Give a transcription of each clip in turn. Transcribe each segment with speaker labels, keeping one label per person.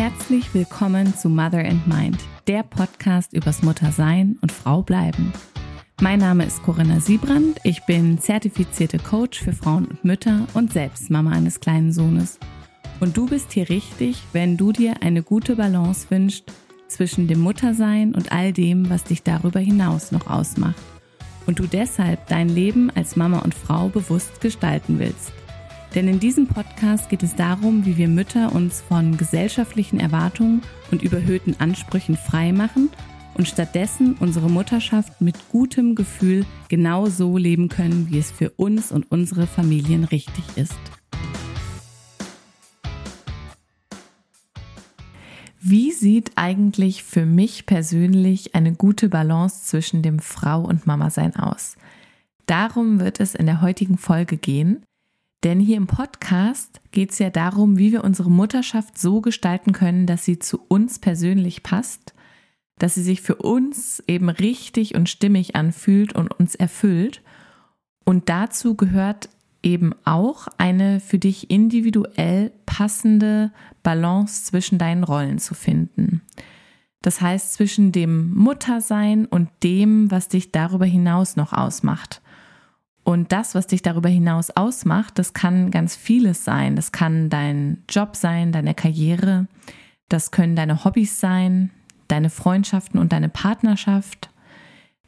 Speaker 1: Herzlich willkommen zu Mother and Mind, der Podcast übers Muttersein und Frau bleiben. Mein Name ist Corinna Siebrand, ich bin zertifizierte Coach für Frauen und Mütter und selbst Mama eines kleinen Sohnes. Und du bist hier richtig, wenn du dir eine gute Balance wünschst zwischen dem Muttersein und all dem, was dich darüber hinaus noch ausmacht. Und du deshalb dein Leben als Mama und Frau bewusst gestalten willst. Denn in diesem Podcast geht es darum, wie wir Mütter uns von gesellschaftlichen Erwartungen und überhöhten Ansprüchen frei machen und stattdessen unsere Mutterschaft mit gutem Gefühl genau so leben können, wie es für uns und unsere Familien richtig ist. Wie sieht eigentlich für mich persönlich eine gute Balance zwischen dem Frau- und Mama-Sein aus? Darum wird es in der heutigen Folge gehen. Denn hier im Podcast geht es ja darum, wie wir unsere Mutterschaft so gestalten können, dass sie zu uns persönlich passt, dass sie sich für uns eben richtig und stimmig anfühlt und uns erfüllt. Und dazu gehört eben auch eine für dich individuell passende Balance zwischen deinen Rollen zu finden. Das heißt zwischen dem Muttersein und dem, was dich darüber hinaus noch ausmacht. Und das, was dich darüber hinaus ausmacht, das kann ganz vieles sein. Das kann dein Job sein, deine Karriere, das können deine Hobbys sein, deine Freundschaften und deine Partnerschaft.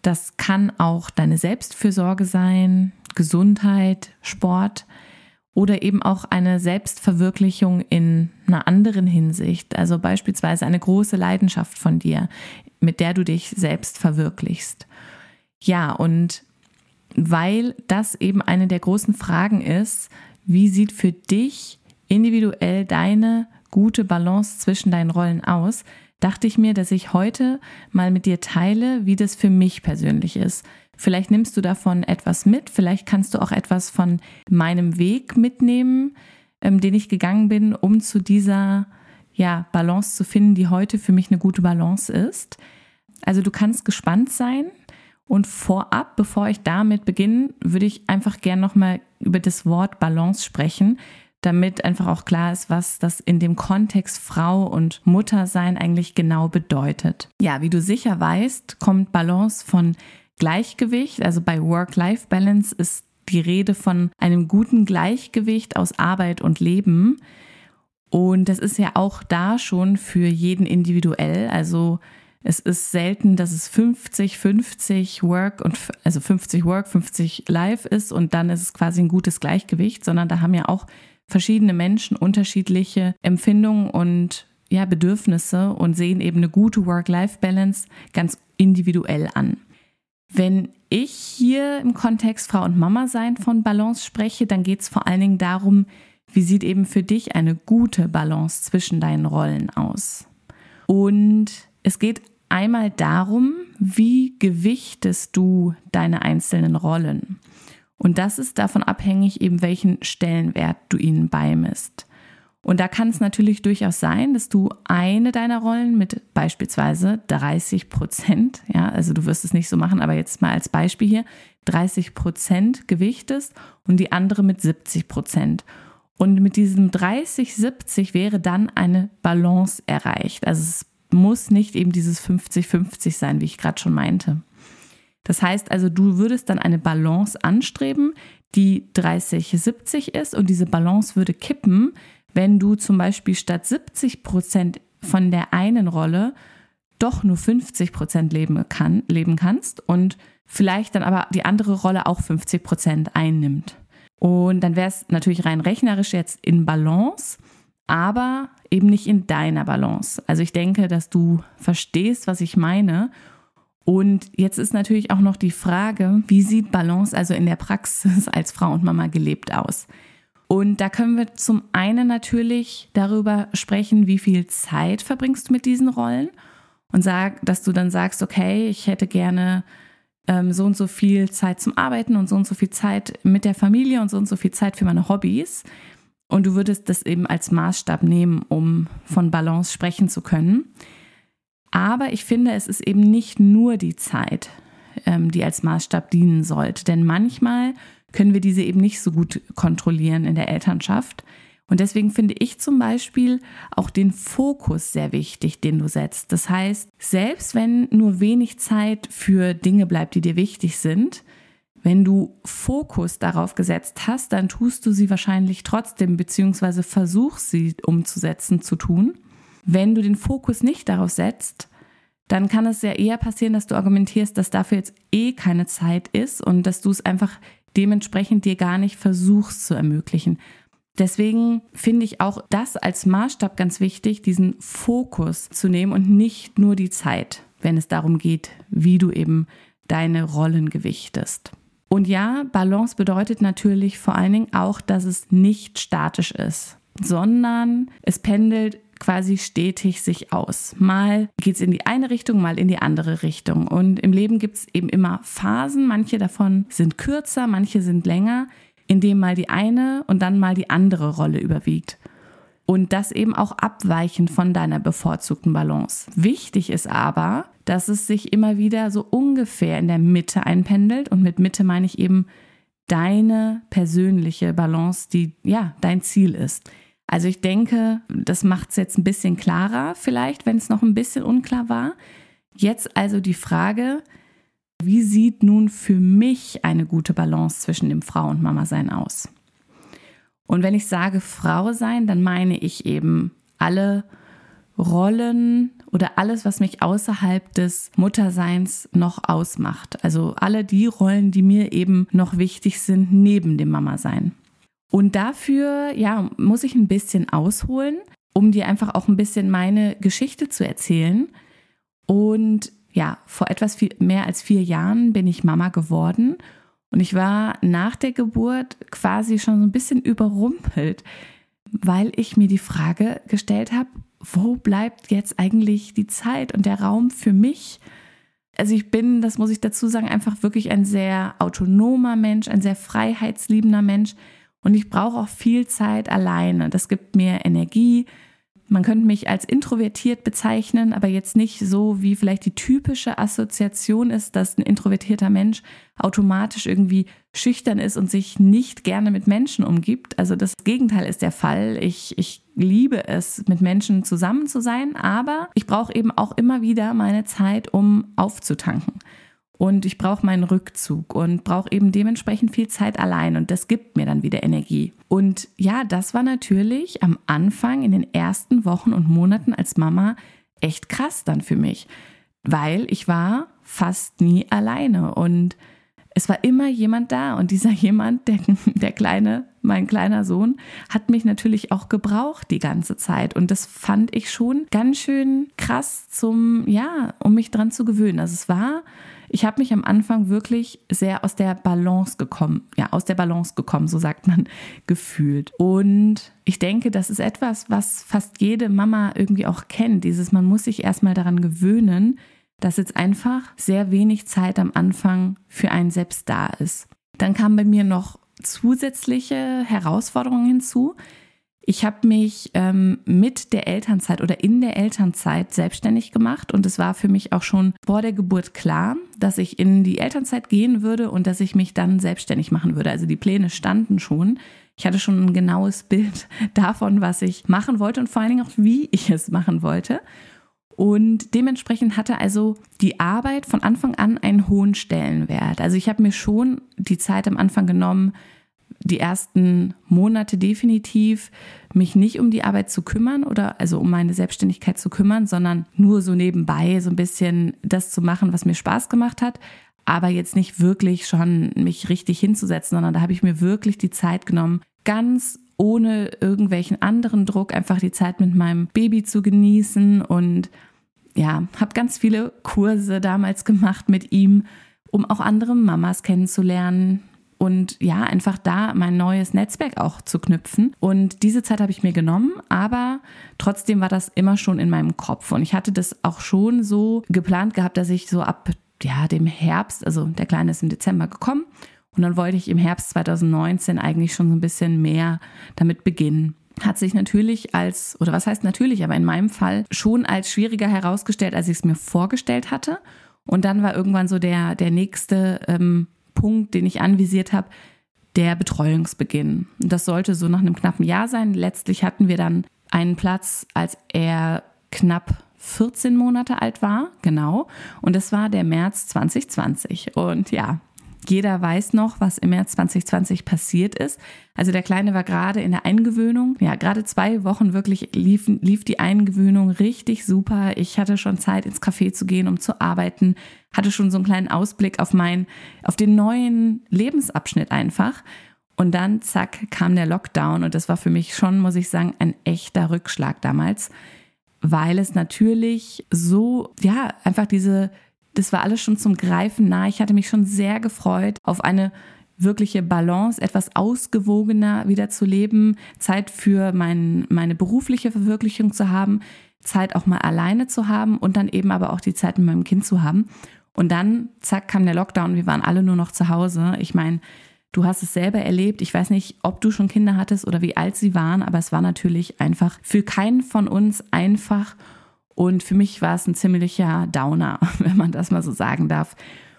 Speaker 1: Das kann auch deine Selbstfürsorge sein, Gesundheit, Sport oder eben auch eine Selbstverwirklichung in einer anderen Hinsicht. Also beispielsweise eine große Leidenschaft von dir, mit der du dich selbst verwirklichst. Ja, und weil das eben eine der großen Fragen ist, wie sieht für dich individuell deine gute Balance zwischen deinen Rollen aus, dachte ich mir, dass ich heute mal mit dir teile, wie das für mich persönlich ist. Vielleicht nimmst du davon etwas mit, vielleicht kannst du auch etwas von meinem Weg mitnehmen, ähm, den ich gegangen bin, um zu dieser ja, Balance zu finden, die heute für mich eine gute Balance ist. Also du kannst gespannt sein. Und vorab, bevor ich damit beginne, würde ich einfach gern nochmal über das Wort Balance sprechen, damit einfach auch klar ist, was das in dem Kontext Frau und Muttersein eigentlich genau bedeutet. Ja, wie du sicher weißt, kommt Balance von Gleichgewicht. Also bei Work-Life-Balance ist die Rede von einem guten Gleichgewicht aus Arbeit und Leben. Und das ist ja auch da schon für jeden individuell. Also es ist selten, dass es 50, 50 Work und also 50 Work, 50 Life ist und dann ist es quasi ein gutes Gleichgewicht, sondern da haben ja auch verschiedene Menschen unterschiedliche Empfindungen und ja, Bedürfnisse und sehen eben eine gute Work-Life-Balance ganz individuell an. Wenn ich hier im Kontext Frau und Mama sein von Balance spreche, dann geht es vor allen Dingen darum, wie sieht eben für dich eine gute Balance zwischen deinen Rollen aus. Und es geht einmal darum, wie gewichtest du deine einzelnen Rollen. Und das ist davon abhängig, eben welchen Stellenwert du ihnen beimisst. Und da kann es natürlich durchaus sein, dass du eine deiner Rollen mit beispielsweise 30 Prozent, ja, also du wirst es nicht so machen, aber jetzt mal als Beispiel hier, 30 Prozent gewichtest und die andere mit 70 Prozent. Und mit diesem 30-70 wäre dann eine Balance erreicht. Also es muss nicht eben dieses 50-50 sein, wie ich gerade schon meinte. Das heißt also, du würdest dann eine Balance anstreben, die 30-70 ist und diese Balance würde kippen, wenn du zum Beispiel statt 70 Prozent von der einen Rolle doch nur 50 Prozent leben, kann, leben kannst und vielleicht dann aber die andere Rolle auch 50 Prozent einnimmt. Und dann wäre es natürlich rein rechnerisch jetzt in Balance, aber eben nicht in deiner Balance. Also ich denke, dass du verstehst, was ich meine und jetzt ist natürlich auch noch die Frage, wie sieht Balance also in der Praxis als Frau und Mama gelebt aus? Und da können wir zum einen natürlich darüber sprechen, wie viel Zeit verbringst du mit diesen Rollen und sag, dass du dann sagst, okay, ich hätte gerne ähm, so und so viel Zeit zum Arbeiten und so und so viel Zeit mit der Familie und so und so viel Zeit für meine Hobbys. Und du würdest das eben als Maßstab nehmen, um von Balance sprechen zu können. Aber ich finde, es ist eben nicht nur die Zeit, ähm, die als Maßstab dienen sollte. Denn manchmal können wir diese eben nicht so gut kontrollieren in der Elternschaft. Und deswegen finde ich zum Beispiel auch den Fokus sehr wichtig, den du setzt. Das heißt, selbst wenn nur wenig Zeit für Dinge bleibt, die dir wichtig sind, wenn du Fokus darauf gesetzt hast, dann tust du sie wahrscheinlich trotzdem, beziehungsweise versuchst sie umzusetzen, zu tun. Wenn du den Fokus nicht darauf setzt, dann kann es ja eher passieren, dass du argumentierst, dass dafür jetzt eh keine Zeit ist und dass du es einfach dementsprechend dir gar nicht versuchst zu ermöglichen. Deswegen finde ich auch das als Maßstab ganz wichtig, diesen Fokus zu nehmen und nicht nur die Zeit, wenn es darum geht, wie du eben deine Rollen gewichtest. Und ja, Balance bedeutet natürlich vor allen Dingen auch, dass es nicht statisch ist, sondern es pendelt quasi stetig sich aus. Mal geht es in die eine Richtung, mal in die andere Richtung. Und im Leben gibt es eben immer Phasen. Manche davon sind kürzer, manche sind länger, in dem mal die eine und dann mal die andere Rolle überwiegt. Und das eben auch abweichend von deiner bevorzugten Balance. Wichtig ist aber, dass es sich immer wieder so ungefähr in der Mitte einpendelt. Und mit Mitte meine ich eben deine persönliche Balance, die ja dein Ziel ist. Also ich denke, das macht es jetzt ein bisschen klarer, vielleicht, wenn es noch ein bisschen unklar war. Jetzt also die Frage, wie sieht nun für mich eine gute Balance zwischen dem Frau- und Mama-Sein aus? Und wenn ich sage Frau sein, dann meine ich eben alle Rollen oder alles, was mich außerhalb des Mutterseins noch ausmacht. Also alle die Rollen, die mir eben noch wichtig sind neben dem Mama-Sein. Und dafür, ja, muss ich ein bisschen ausholen, um dir einfach auch ein bisschen meine Geschichte zu erzählen. Und ja, vor etwas viel, mehr als vier Jahren bin ich Mama geworden und ich war nach der Geburt quasi schon so ein bisschen überrumpelt, weil ich mir die Frage gestellt habe, wo bleibt jetzt eigentlich die Zeit und der Raum für mich? Also ich bin, das muss ich dazu sagen, einfach wirklich ein sehr autonomer Mensch, ein sehr freiheitsliebender Mensch und ich brauche auch viel Zeit alleine. Das gibt mir Energie, man könnte mich als introvertiert bezeichnen, aber jetzt nicht so, wie vielleicht die typische Assoziation ist, dass ein introvertierter Mensch automatisch irgendwie schüchtern ist und sich nicht gerne mit Menschen umgibt. Also das Gegenteil ist der Fall. Ich, ich liebe es, mit Menschen zusammen zu sein, aber ich brauche eben auch immer wieder meine Zeit, um aufzutanken und ich brauche meinen Rückzug und brauche eben dementsprechend viel Zeit allein. Und das gibt mir dann wieder Energie. Und ja, das war natürlich am Anfang in den ersten Wochen und Monaten als Mama echt krass dann für mich, weil ich war fast nie alleine. Und es war immer jemand da. Und dieser jemand, der, der kleine, mein kleiner Sohn, hat mich natürlich auch gebraucht die ganze Zeit und das fand ich schon ganz schön krass zum, ja, um mich dran zu gewöhnen. Also es war ich habe mich am Anfang wirklich sehr aus der Balance gekommen, ja, aus der Balance gekommen, so sagt man, gefühlt. Und ich denke, das ist etwas, was fast jede Mama irgendwie auch kennt. Dieses, man muss sich erstmal daran gewöhnen, dass jetzt einfach sehr wenig Zeit am Anfang für einen selbst da ist. Dann kamen bei mir noch zusätzliche Herausforderungen hinzu. Ich habe mich ähm, mit der Elternzeit oder in der Elternzeit selbstständig gemacht und es war für mich auch schon vor der Geburt klar, dass ich in die Elternzeit gehen würde und dass ich mich dann selbstständig machen würde. Also die Pläne standen schon. Ich hatte schon ein genaues Bild davon, was ich machen wollte und vor allen Dingen auch, wie ich es machen wollte. Und dementsprechend hatte also die Arbeit von Anfang an einen hohen Stellenwert. Also ich habe mir schon die Zeit am Anfang genommen, die ersten Monate definitiv mich nicht um die Arbeit zu kümmern oder also um meine Selbstständigkeit zu kümmern, sondern nur so nebenbei so ein bisschen das zu machen, was mir Spaß gemacht hat, aber jetzt nicht wirklich schon mich richtig hinzusetzen, sondern da habe ich mir wirklich die Zeit genommen, ganz ohne irgendwelchen anderen Druck einfach die Zeit mit meinem Baby zu genießen und ja, habe ganz viele Kurse damals gemacht mit ihm, um auch andere Mamas kennenzulernen, und ja, einfach da mein neues Netzwerk auch zu knüpfen. Und diese Zeit habe ich mir genommen, aber trotzdem war das immer schon in meinem Kopf. Und ich hatte das auch schon so geplant gehabt, dass ich so ab ja, dem Herbst, also der Kleine ist im Dezember gekommen, und dann wollte ich im Herbst 2019 eigentlich schon so ein bisschen mehr damit beginnen hat sich natürlich als, oder was heißt natürlich, aber in meinem Fall schon als schwieriger herausgestellt, als ich es mir vorgestellt hatte. Und dann war irgendwann so der, der nächste ähm, Punkt, den ich anvisiert habe,
Speaker 2: der Betreuungsbeginn. Das sollte so nach einem knappen Jahr sein. Letztlich hatten wir dann einen Platz, als er knapp 14 Monate alt war, genau. Und es war der März 2020. Und ja, jeder weiß noch, was im März 2020 passiert ist. Also der Kleine war gerade in der Eingewöhnung. Ja, gerade zwei Wochen wirklich lief, lief die Eingewöhnung richtig super. Ich hatte schon Zeit, ins Café zu gehen, um zu arbeiten. Hatte schon so einen kleinen Ausblick auf mein, auf den neuen Lebensabschnitt einfach. Und dann, zack, kam der Lockdown. Und das war für mich schon, muss ich sagen, ein echter Rückschlag damals. Weil es natürlich so, ja, einfach diese das war alles schon zum Greifen nah. Ich hatte mich schon sehr gefreut auf eine wirkliche Balance, etwas ausgewogener wieder zu leben, Zeit für mein, meine berufliche Verwirklichung zu haben, Zeit auch mal alleine zu haben und dann eben aber auch die Zeit mit meinem Kind zu haben. Und dann, zack, kam der Lockdown, wir waren alle nur noch zu Hause. Ich meine, du hast es selber erlebt. Ich weiß nicht, ob du schon Kinder hattest oder wie alt sie waren, aber es war natürlich einfach für keinen von uns einfach und für mich war es ein ziemlicher Downer, wenn man das mal so sagen darf.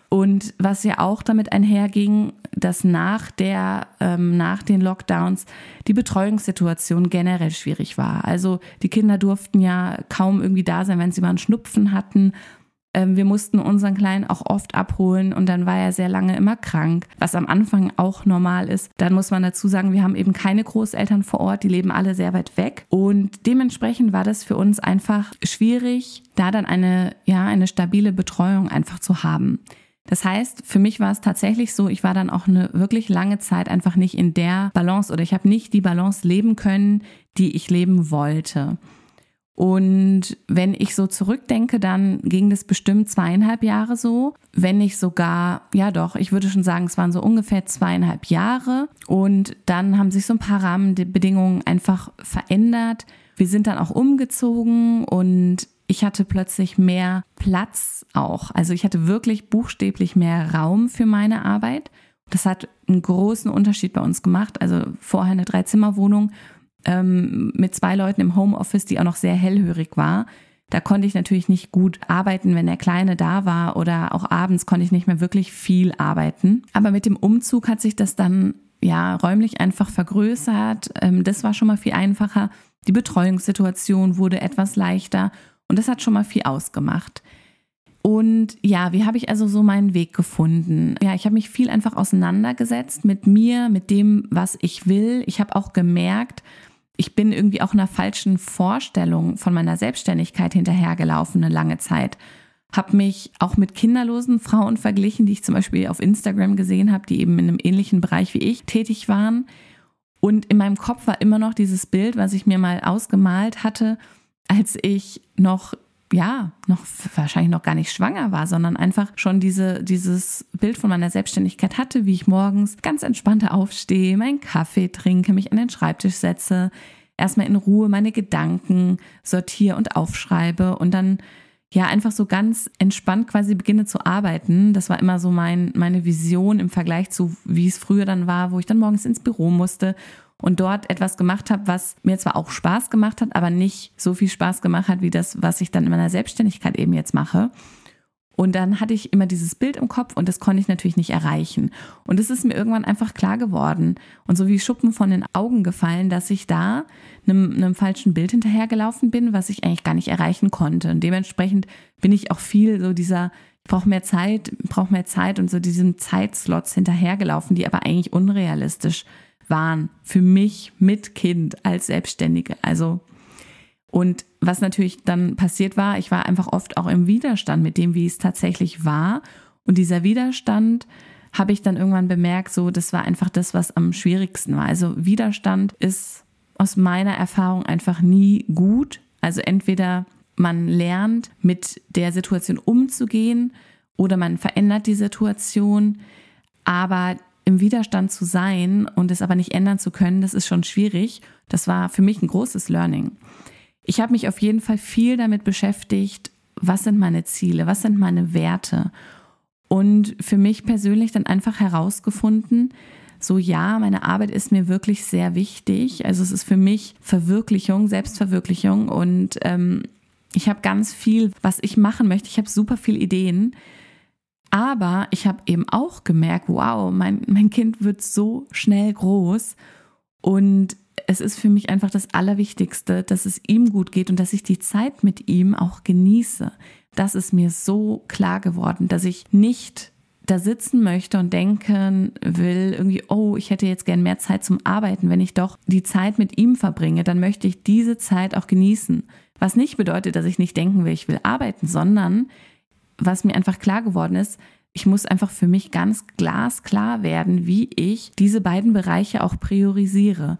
Speaker 2: Und was ja auch damit einherging, dass nach der, ähm, nach den Lockdowns die Betreuungssituation generell schwierig war. Also die Kinder durften ja kaum irgendwie da sein, wenn sie mal einen Schnupfen hatten wir mussten unseren Kleinen auch oft abholen und dann war er sehr lange immer krank, was am Anfang auch normal ist. Dann muss man dazu sagen, wir haben eben keine Großeltern vor Ort, die leben alle sehr weit weg und dementsprechend war das für uns einfach schwierig, da dann eine, ja, eine stabile Betreuung einfach zu haben. Das heißt, für mich war es tatsächlich so, ich war dann auch eine wirklich lange Zeit einfach nicht in der Balance oder ich habe nicht die Balance leben können, die ich leben wollte. Und wenn ich so zurückdenke, dann ging das bestimmt zweieinhalb Jahre so. Wenn nicht sogar, ja doch, ich würde schon sagen, es waren so ungefähr zweieinhalb Jahre. Und dann haben sich so ein paar Rahmenbedingungen einfach verändert. Wir sind dann auch umgezogen und ich hatte plötzlich mehr Platz auch. Also ich hatte wirklich buchstäblich mehr Raum für meine Arbeit. Das hat einen großen Unterschied bei uns gemacht. Also vorher eine Dreizimmerwohnung ähm, mit zwei Leuten im Homeoffice, die auch noch sehr hellhörig war. Da konnte ich natürlich nicht gut arbeiten, wenn der Kleine da war oder auch abends konnte ich nicht mehr wirklich viel arbeiten. Aber mit dem Umzug hat sich das dann ja räumlich einfach vergrößert. Ähm, das war schon mal viel einfacher. Die Betreuungssituation wurde etwas leichter und das hat schon mal viel ausgemacht. Und ja, wie habe ich also so meinen Weg gefunden? Ja, ich habe mich viel einfach auseinandergesetzt mit mir, mit dem, was ich will. Ich habe auch gemerkt, ich bin irgendwie auch einer falschen Vorstellung von meiner Selbstständigkeit hinterhergelaufen eine lange Zeit. Habe mich auch mit kinderlosen Frauen verglichen, die ich zum Beispiel auf Instagram gesehen habe, die eben in einem ähnlichen Bereich wie ich tätig waren. Und in meinem Kopf war immer noch dieses Bild, was ich mir mal ausgemalt hatte, als ich noch ja, noch wahrscheinlich noch gar nicht schwanger war, sondern einfach schon diese, dieses Bild von meiner Selbstständigkeit hatte, wie ich morgens ganz entspannt aufstehe, meinen Kaffee trinke, mich an den Schreibtisch setze, erstmal in Ruhe meine Gedanken sortiere und aufschreibe und dann ja einfach so ganz entspannt quasi beginne zu arbeiten. Das war immer so mein, meine Vision im Vergleich zu, wie es früher dann war, wo ich dann morgens ins Büro musste und dort etwas gemacht habe, was mir zwar auch Spaß gemacht hat, aber nicht so viel Spaß gemacht hat, wie das, was ich dann in meiner Selbstständigkeit eben jetzt mache. Und dann hatte ich immer dieses Bild im Kopf und das konnte ich natürlich nicht erreichen. Und es ist mir irgendwann einfach klar geworden und so wie Schuppen von den Augen gefallen, dass ich da einem, einem falschen Bild hinterhergelaufen bin, was ich eigentlich gar nicht erreichen konnte. Und dementsprechend bin ich auch viel so dieser, ich brauche mehr Zeit, brauche mehr Zeit und so diesen Zeitslots hinterhergelaufen, die aber eigentlich unrealistisch waren für mich mit Kind als Selbstständige. Also und was natürlich dann passiert war, ich war einfach oft auch im Widerstand mit dem, wie es tatsächlich war. Und dieser Widerstand habe ich dann irgendwann bemerkt, so das war einfach das, was am schwierigsten war. Also Widerstand ist aus meiner Erfahrung einfach nie gut. Also entweder man lernt mit der Situation umzugehen oder man verändert die Situation. Aber im Widerstand zu sein und es aber nicht ändern zu können, das ist schon schwierig. Das war für mich ein großes Learning. Ich habe mich auf jeden Fall viel damit beschäftigt, was sind meine Ziele, was sind meine Werte und für mich persönlich dann einfach herausgefunden, so ja, meine Arbeit ist mir wirklich sehr wichtig. Also es ist für mich Verwirklichung, Selbstverwirklichung und ähm, ich habe ganz viel, was ich machen möchte. Ich habe super viele Ideen, Aber ich habe eben auch gemerkt, wow, mein, mein Kind wird so schnell groß und es ist für mich einfach das Allerwichtigste, dass es ihm gut geht und dass ich die Zeit mit ihm auch genieße. Das ist mir so klar geworden, dass ich nicht da sitzen möchte und denken will, irgendwie, oh, ich hätte jetzt gern mehr Zeit zum Arbeiten. Wenn ich doch die Zeit mit ihm verbringe, dann möchte ich diese Zeit auch genießen. Was nicht bedeutet, dass ich nicht denken will, ich will arbeiten, sondern was mir einfach klar geworden ist, ich muss einfach für mich ganz glasklar werden, wie ich diese beiden Bereiche auch priorisiere,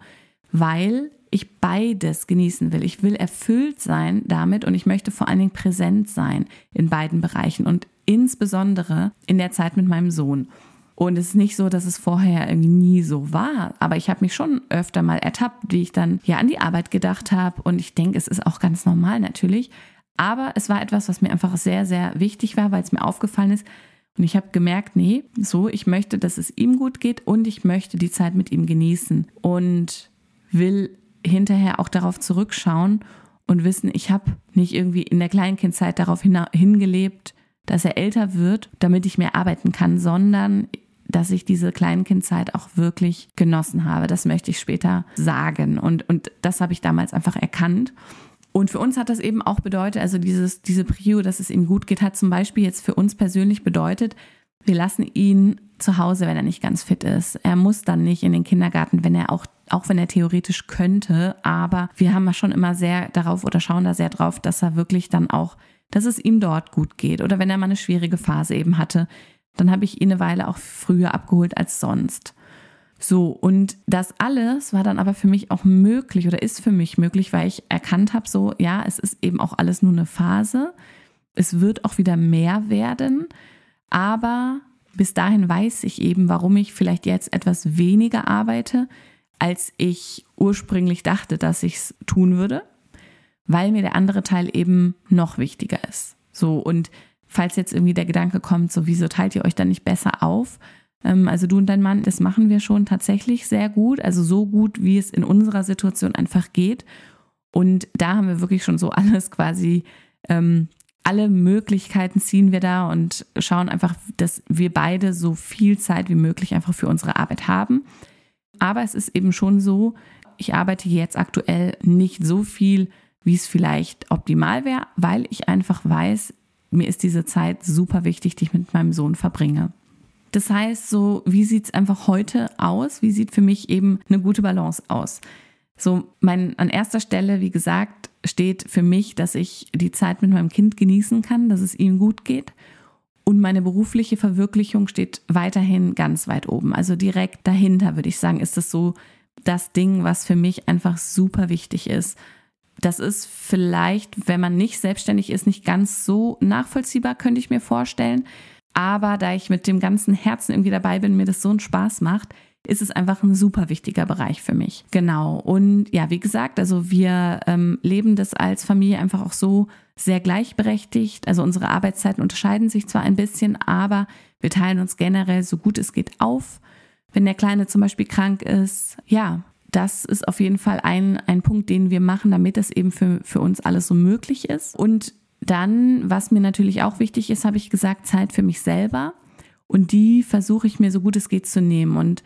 Speaker 2: weil ich beides genießen will. Ich will erfüllt sein damit und ich möchte vor allen Dingen präsent sein in beiden Bereichen und insbesondere in der Zeit mit meinem Sohn. Und es ist nicht so, dass es vorher irgendwie nie so war, aber ich habe mich schon öfter mal ertappt, wie ich dann ja an die Arbeit gedacht habe und ich denke, es ist auch ganz normal natürlich, aber es war etwas, was mir einfach sehr, sehr wichtig war, weil es mir aufgefallen ist, und ich habe gemerkt, nee, so, ich möchte, dass es ihm gut geht und ich möchte die Zeit mit ihm genießen und will hinterher auch darauf zurückschauen und wissen, ich habe nicht irgendwie in der Kleinkindzeit darauf hingelebt, dass er älter wird, damit ich mehr arbeiten kann, sondern dass ich diese Kleinkindzeit auch wirklich genossen habe. Das möchte ich später sagen. Und, und das habe ich damals einfach erkannt. Und für uns hat das eben auch bedeutet, also dieses, diese Prio, dass es ihm gut geht, hat zum Beispiel jetzt für uns persönlich bedeutet, wir lassen ihn zu Hause, wenn er nicht ganz fit ist. Er muss dann nicht in den Kindergarten, wenn er auch, auch wenn er theoretisch könnte. Aber wir haben schon immer sehr darauf oder schauen da sehr drauf, dass er wirklich dann auch dass es ihm dort gut geht. Oder wenn er mal eine schwierige Phase eben hatte, dann habe ich ihn eine Weile auch früher abgeholt als sonst. So, und das alles war dann aber für mich auch möglich oder ist für mich möglich, weil ich erkannt habe, so, ja, es ist eben auch alles nur eine Phase. Es wird auch wieder mehr werden, aber bis dahin weiß ich eben, warum ich vielleicht jetzt etwas weniger arbeite, als ich ursprünglich dachte, dass ich es tun würde weil mir der andere Teil eben noch wichtiger ist. So, und falls jetzt irgendwie der Gedanke kommt, so, wieso teilt ihr euch dann nicht besser auf? Ähm, also du und dein Mann, das machen wir schon tatsächlich sehr gut, also so gut, wie es in unserer Situation einfach geht. Und da haben wir wirklich schon so alles quasi, ähm, alle Möglichkeiten ziehen wir da und schauen einfach, dass wir beide so viel Zeit wie möglich einfach für unsere Arbeit haben. Aber es ist eben schon so, ich arbeite jetzt aktuell nicht so viel, wie es vielleicht optimal wäre, weil ich einfach weiß, mir ist diese Zeit super wichtig, die ich mit meinem Sohn verbringe. Das heißt, so, wie sieht es einfach heute aus? Wie sieht für mich eben eine gute Balance aus? So, mein, an erster Stelle, wie gesagt, steht für mich, dass ich die Zeit mit meinem Kind genießen kann, dass es ihm gut geht. Und meine berufliche Verwirklichung steht weiterhin ganz weit oben. Also direkt dahinter, würde ich sagen, ist das so das Ding, was für mich einfach super wichtig ist. Das ist vielleicht, wenn man nicht selbstständig ist, nicht ganz so nachvollziehbar, könnte ich mir vorstellen. Aber da ich mit dem ganzen Herzen irgendwie dabei bin, mir das so einen Spaß macht, ist es einfach ein super wichtiger Bereich für mich. Genau. Und ja, wie gesagt, also wir ähm, leben das als Familie einfach auch so sehr gleichberechtigt. Also unsere Arbeitszeiten unterscheiden sich zwar ein bisschen, aber wir teilen uns generell so gut es geht auf. Wenn der Kleine zum Beispiel krank ist, ja, das ist auf jeden Fall ein, ein Punkt, den wir machen, damit das eben für, für uns alles so möglich ist. Und dann, was mir natürlich auch wichtig ist, habe ich gesagt, Zeit für mich selber. Und die versuche ich mir so gut es geht zu nehmen. Und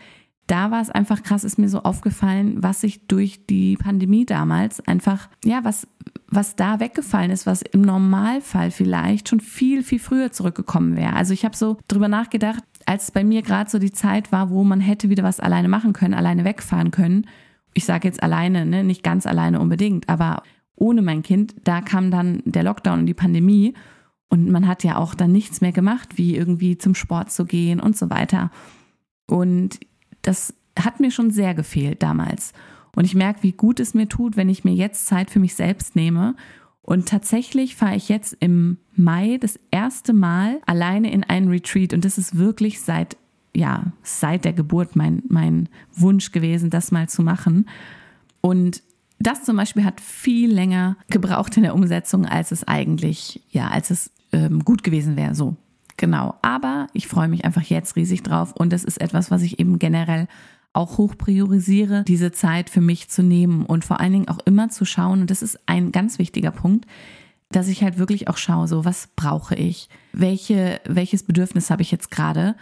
Speaker 2: da war es einfach krass, ist mir so aufgefallen, was sich durch die Pandemie damals einfach, ja, was, was da weggefallen ist, was im Normalfall vielleicht schon viel, viel früher zurückgekommen wäre. Also ich habe so drüber nachgedacht, als bei mir gerade so die Zeit war, wo man hätte wieder was alleine machen können, alleine wegfahren können. Ich sage jetzt alleine, ne? nicht ganz alleine unbedingt, aber ohne mein Kind, da kam dann der Lockdown und die Pandemie und man hat ja auch dann nichts mehr gemacht, wie irgendwie zum Sport zu gehen und so weiter. Und das hat mir schon sehr gefehlt damals. Und ich merke, wie gut es mir tut, wenn ich mir jetzt Zeit für mich selbst nehme und tatsächlich fahre ich jetzt im Mai das erste Mal alleine in einen Retreat. Und das ist wirklich seit, ja, seit der Geburt mein, mein Wunsch gewesen, das mal zu machen. Und das zum Beispiel hat viel länger gebraucht in der Umsetzung, als es eigentlich, ja, als es ähm, gut gewesen wäre. So, genau. Aber ich freue mich einfach jetzt riesig drauf. Und das ist etwas, was ich eben generell auch hoch priorisiere, diese Zeit für mich zu nehmen und vor allen Dingen auch immer zu schauen, und das ist ein ganz wichtiger Punkt,
Speaker 1: dass ich halt wirklich auch schaue, so was brauche ich, welche, welches Bedürfnis habe ich jetzt gerade.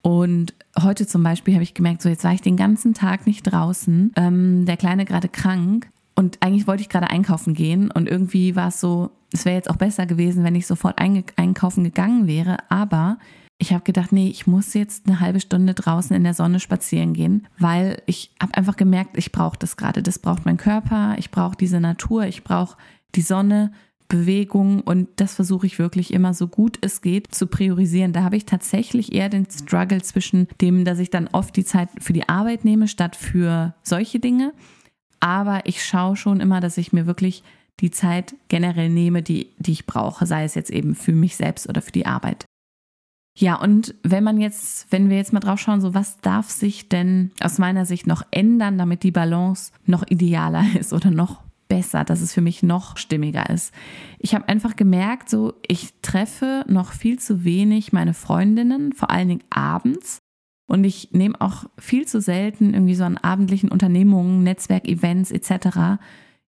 Speaker 1: Und heute zum Beispiel habe ich gemerkt, so jetzt war ich den ganzen Tag nicht draußen, ähm, der Kleine gerade krank und eigentlich wollte ich gerade einkaufen gehen und irgendwie war es so, es wäre jetzt auch besser gewesen, wenn ich sofort einkaufen gegangen wäre, aber ich habe gedacht, nee, ich muss jetzt eine halbe Stunde draußen in der Sonne spazieren gehen, weil ich habe einfach gemerkt, ich brauche das gerade. Das braucht mein Körper, ich brauche diese Natur, ich brauche die Sonne, Bewegung und das versuche ich wirklich immer so gut es geht zu priorisieren. Da habe ich tatsächlich eher den Struggle zwischen dem, dass ich dann oft die Zeit für die Arbeit nehme statt für solche Dinge. Aber ich schaue schon immer, dass ich mir wirklich die Zeit generell nehme, die, die ich brauche, sei es jetzt eben für mich selbst oder für die Arbeit. Ja, und wenn man jetzt, wenn wir jetzt mal drauf schauen, so was darf sich denn aus meiner Sicht noch ändern, damit die Balance noch idealer ist oder noch besser, dass es für mich noch stimmiger ist. Ich habe einfach gemerkt, so ich treffe noch viel zu wenig meine Freundinnen, vor allen Dingen abends. Und ich nehme auch viel zu selten irgendwie so an abendlichen Unternehmungen, Netzwerkevents etc.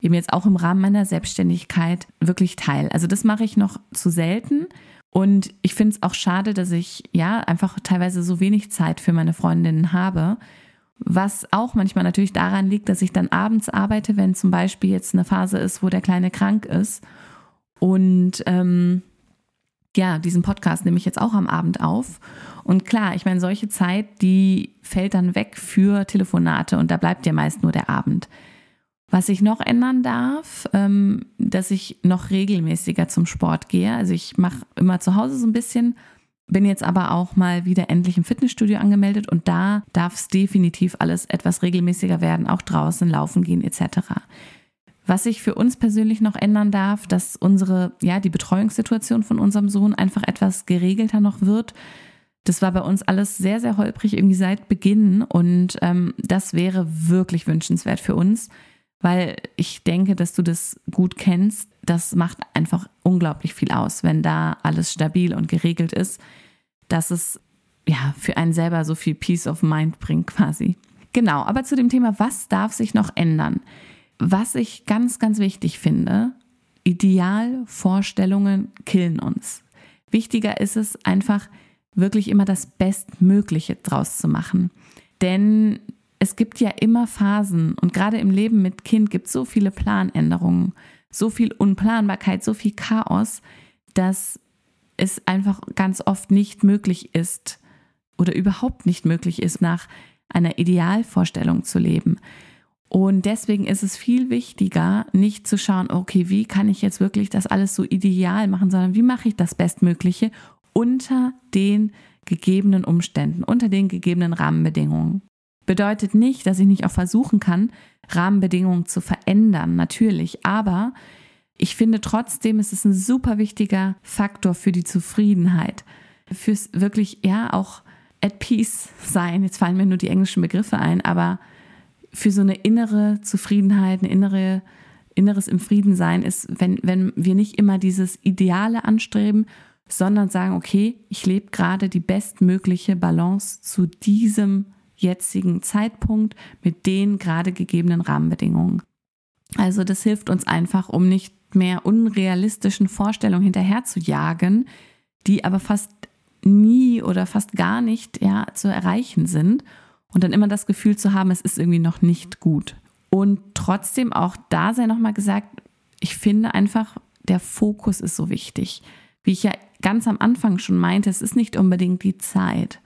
Speaker 1: eben jetzt auch im Rahmen meiner Selbstständigkeit wirklich teil. Also das mache ich noch zu selten. Und ich finde es auch schade, dass ich ja einfach teilweise so wenig Zeit für meine Freundinnen habe. Was auch manchmal natürlich daran liegt, dass ich dann abends arbeite, wenn zum Beispiel jetzt eine Phase ist, wo der Kleine krank ist. Und ähm, ja, diesen Podcast nehme ich jetzt auch am Abend auf. Und klar, ich meine, solche Zeit, die fällt dann weg für Telefonate und da bleibt ja meist nur der Abend. Was ich noch ändern darf, ähm, dass ich noch regelmäßiger zum Sport gehe. Also ich mache immer zu Hause so ein bisschen bin jetzt aber auch mal wieder endlich im Fitnessstudio angemeldet und da darf es definitiv alles etwas regelmäßiger werden, auch draußen laufen gehen etc. Was sich für uns persönlich noch ändern darf, dass unsere, ja, die Betreuungssituation von unserem Sohn einfach etwas geregelter noch wird. Das war bei uns alles sehr, sehr holprig irgendwie seit Beginn und ähm, das wäre wirklich wünschenswert für uns, weil ich denke, dass du das gut kennst. Das macht einfach unglaublich viel aus, wenn da alles stabil und geregelt ist, dass es ja für einen selber so viel Peace of Mind bringt quasi. Genau, aber zu dem Thema, was darf sich noch ändern? Was ich ganz, ganz wichtig finde, Idealvorstellungen killen uns. Wichtiger ist es einfach, wirklich immer das Bestmögliche draus zu machen. Denn es gibt ja immer Phasen und gerade im Leben mit Kind gibt es so viele Planänderungen, so viel Unplanbarkeit, so viel Chaos, dass es einfach ganz oft nicht möglich ist oder überhaupt nicht möglich ist, nach einer Idealvorstellung zu leben. Und deswegen ist es viel wichtiger, nicht zu schauen, okay, wie kann ich jetzt wirklich das alles so ideal machen, sondern wie mache ich das Bestmögliche unter den gegebenen Umständen, unter den gegebenen Rahmenbedingungen. Bedeutet nicht, dass ich nicht auch versuchen kann, Rahmenbedingungen zu verändern, natürlich, aber ich finde trotzdem, es ist ein super wichtiger Faktor für die Zufriedenheit, fürs wirklich, ja, auch at peace sein. Jetzt fallen mir nur die englischen Begriffe ein, aber für so eine innere Zufriedenheit, ein innere, inneres im Frieden sein ist, wenn, wenn wir nicht immer dieses Ideale anstreben, sondern sagen, okay, ich lebe gerade die bestmögliche Balance zu diesem jetzigen Zeitpunkt mit den gerade gegebenen Rahmenbedingungen. Also das hilft uns einfach, um nicht mehr unrealistischen Vorstellungen hinterher zu jagen, die aber fast nie oder fast gar nicht ja, zu erreichen sind und dann immer das Gefühl zu haben, es ist irgendwie noch nicht gut. Und trotzdem auch da sei nochmal gesagt, ich finde einfach, der Fokus ist so wichtig. Wie ich ja ganz am Anfang schon meinte, es ist nicht unbedingt die Zeit.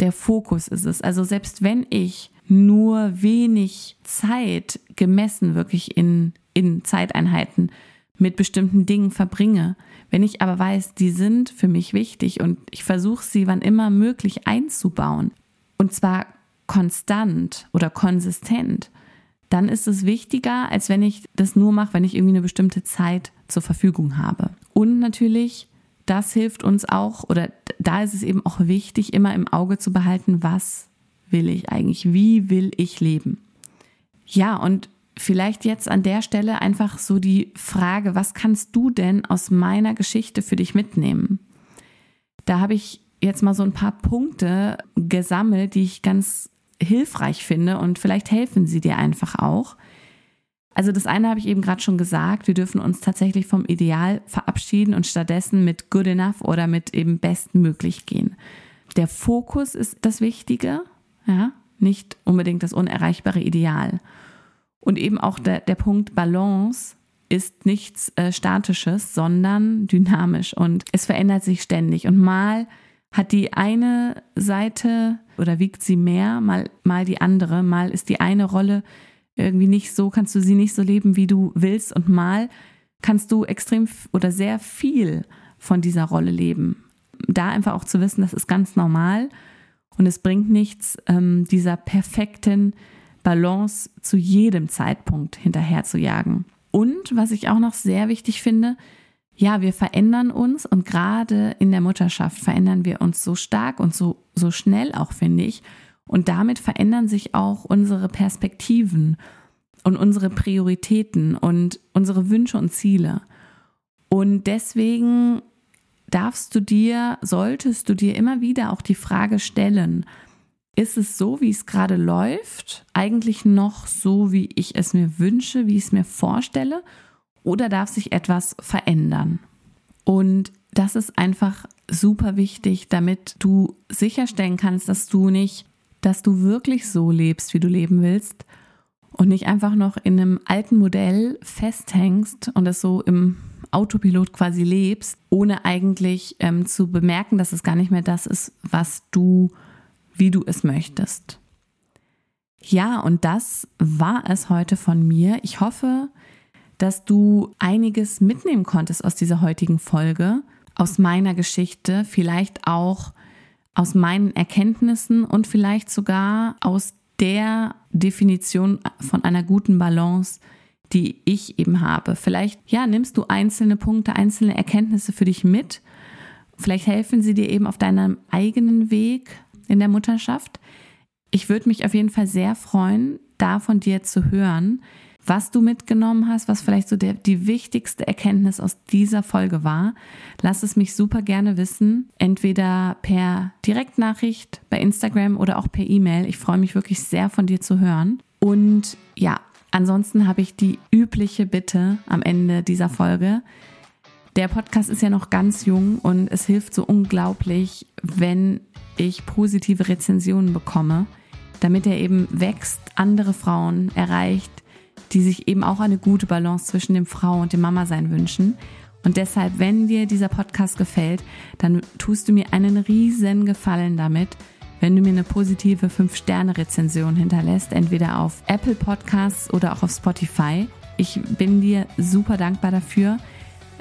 Speaker 1: Der Fokus ist es. Also selbst wenn ich nur wenig Zeit gemessen wirklich in, in Zeiteinheiten mit bestimmten Dingen verbringe. Wenn ich aber weiß, die sind für mich wichtig und ich versuche sie wann immer möglich einzubauen und zwar konstant oder konsistent, dann ist es wichtiger, als wenn ich das nur mache, wenn ich irgendwie eine bestimmte Zeit zur Verfügung habe. Und natürlich, das hilft uns auch oder da ist es eben auch wichtig, immer im Auge zu behalten, was will ich eigentlich, wie will ich leben. Ja, und vielleicht jetzt an der Stelle einfach so die Frage, was kannst du denn aus meiner Geschichte für dich mitnehmen? Da habe ich jetzt mal so ein paar Punkte gesammelt, die ich ganz hilfreich finde und vielleicht helfen sie dir einfach auch.
Speaker 2: Also das eine habe ich eben gerade schon gesagt, wir dürfen uns tatsächlich vom Ideal verabschieden und stattdessen mit good enough oder mit eben bestmöglich gehen. Der Fokus ist das Wichtige, ja, nicht unbedingt das unerreichbare Ideal. Und eben auch der, der Punkt Balance ist nichts äh, Statisches, sondern dynamisch und es verändert sich ständig. Und mal hat die eine Seite oder wiegt sie mehr, mal, mal die andere, mal ist die eine Rolle irgendwie nicht so, kannst du sie nicht so leben, wie du willst und mal kannst du extrem oder sehr viel von dieser Rolle leben. Da einfach auch zu wissen, das ist ganz normal und es bringt nichts, ähm, dieser perfekten Balance zu jedem Zeitpunkt hinterher zu jagen. Und was ich auch noch sehr wichtig finde, ja, wir verändern uns und gerade in der Mutterschaft verändern wir uns so stark und so, so schnell auch, finde ich. Und damit verändern sich auch unsere Perspektiven und unsere Prioritäten und unsere Wünsche und Ziele. Und deswegen darfst du dir, solltest du dir immer wieder auch die Frage stellen, ist es so, wie es gerade läuft, eigentlich noch so, wie ich es mir wünsche, wie ich es mir vorstelle, oder darf sich etwas verändern? Und das ist einfach super wichtig, damit du sicherstellen kannst, dass du nicht dass du wirklich so lebst, wie du leben willst und nicht einfach noch in einem alten Modell festhängst und es so im Autopilot quasi lebst, ohne eigentlich ähm, zu bemerken, dass es gar nicht mehr das ist, was du, wie du es möchtest. Ja, und das war es heute von mir. Ich hoffe, dass du einiges mitnehmen konntest aus dieser heutigen Folge, aus meiner Geschichte, vielleicht auch aus meinen Erkenntnissen und vielleicht sogar aus der Definition von einer guten Balance, die ich eben habe. Vielleicht, ja, nimmst du einzelne Punkte, einzelne Erkenntnisse für dich mit. Vielleicht helfen sie dir eben auf deinem eigenen Weg in der Mutterschaft. Ich würde mich auf jeden Fall sehr freuen, da von dir zu hören was du mitgenommen hast, was vielleicht so der, die wichtigste Erkenntnis aus dieser Folge war. Lass es mich super gerne wissen, entweder per Direktnachricht bei Instagram oder auch per E-Mail. Ich freue mich wirklich sehr von dir zu hören. Und ja, ansonsten habe ich die übliche Bitte am Ende dieser Folge. Der Podcast ist ja noch ganz jung und es hilft so unglaublich, wenn ich positive Rezensionen bekomme, damit er eben wächst, andere Frauen erreicht, die sich eben auch eine gute Balance zwischen dem Frau und dem Mama sein wünschen. Und deshalb, wenn dir dieser Podcast gefällt, dann tust du mir einen riesen Gefallen damit, wenn du mir eine positive 5-Sterne-Rezension hinterlässt, entweder auf Apple Podcasts oder auch auf Spotify. Ich bin dir super dankbar dafür.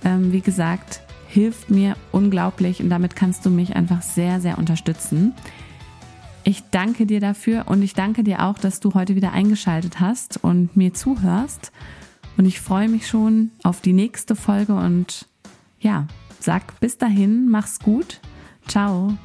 Speaker 2: Ähm, wie gesagt, hilft mir unglaublich und damit kannst du mich einfach sehr, sehr unterstützen. Ich danke dir dafür und ich danke dir auch, dass du heute wieder eingeschaltet hast und mir zuhörst. Und ich freue mich schon auf die nächste Folge und ja, sag bis dahin, mach's gut. Ciao.